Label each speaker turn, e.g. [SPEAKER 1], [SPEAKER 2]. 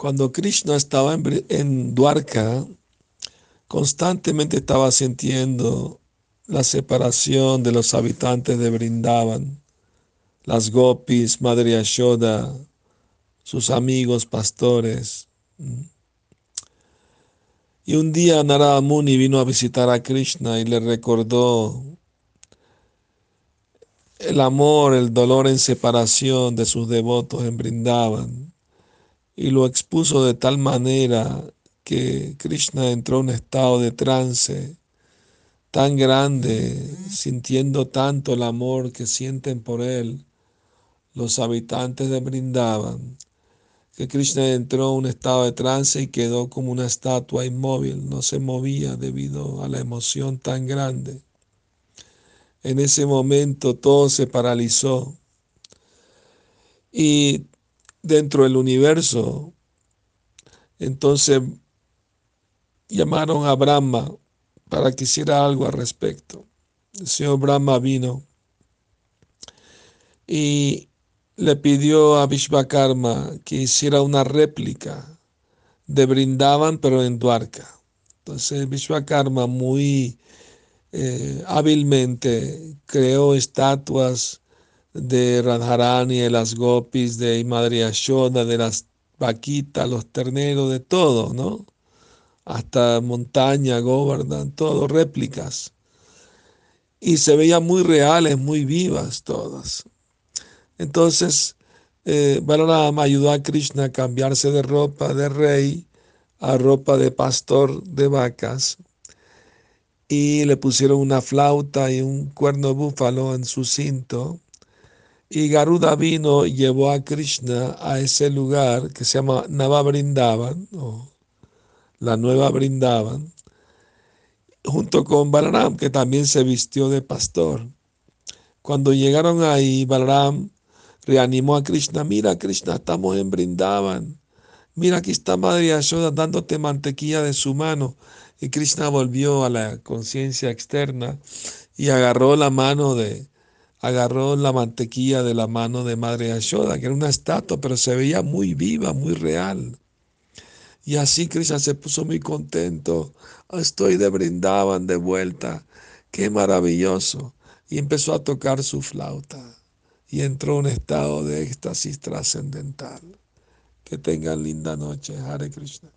[SPEAKER 1] Cuando Krishna estaba en, Dwarka, constantemente estaba sintiendo la separación de los habitantes de Brindavan, las gopis, Madre Yashoda, sus amigos pastores. Y un día Narada Muni vino a visitar a Krishna y le recordó el amor, el dolor en separación de sus devotos en Brindavan y lo expuso de tal manera que Krishna entró en un estado de trance tan grande, sintiendo tanto el amor que sienten por él los habitantes de Brindavan, que Krishna entró en un estado de trance y quedó como una estatua inmóvil, no se movía debido a la emoción tan grande. En ese momento todo se paralizó y dentro del universo, entonces llamaron a Brahma para que hiciera algo al respecto. El señor Brahma vino y le pidió a Vishvakarma que hiciera una réplica de Brindavan, pero en Dwarka. Entonces Vishvakarma muy eh, hábilmente creó estatuas de Radharani, de las gopis, de Madre Yashoda, de las vaquitas, los terneros, de todo, ¿no? Hasta montaña, Govardhan, todo, réplicas. Y se veían muy reales, muy vivas todas. Entonces, eh, Balarama ayudó a Krishna a cambiarse de ropa de rey a ropa de pastor de vacas y le pusieron una flauta y un cuerno búfalo en su cinto. Y Garuda vino y llevó a Krishna a ese lugar que se llama Nava Brindavan, o la nueva Brindavan, junto con Balaram, que también se vistió de pastor. Cuando llegaron ahí, Balaram reanimó a Krishna, mira Krishna, estamos en Brindavan, mira aquí está Madre Yashoda dándote mantequilla de su mano. Y Krishna volvió a la conciencia externa y agarró la mano de, agarró la mantequilla de la mano de Madre Yashoda, que era una estatua, pero se veía muy viva, muy real. Y así Krishna se puso muy contento. Estoy de Brindavan de vuelta. Qué maravilloso. Y empezó a tocar su flauta. Y entró en un estado de éxtasis trascendental. Que tengan linda noche. Hare Krishna.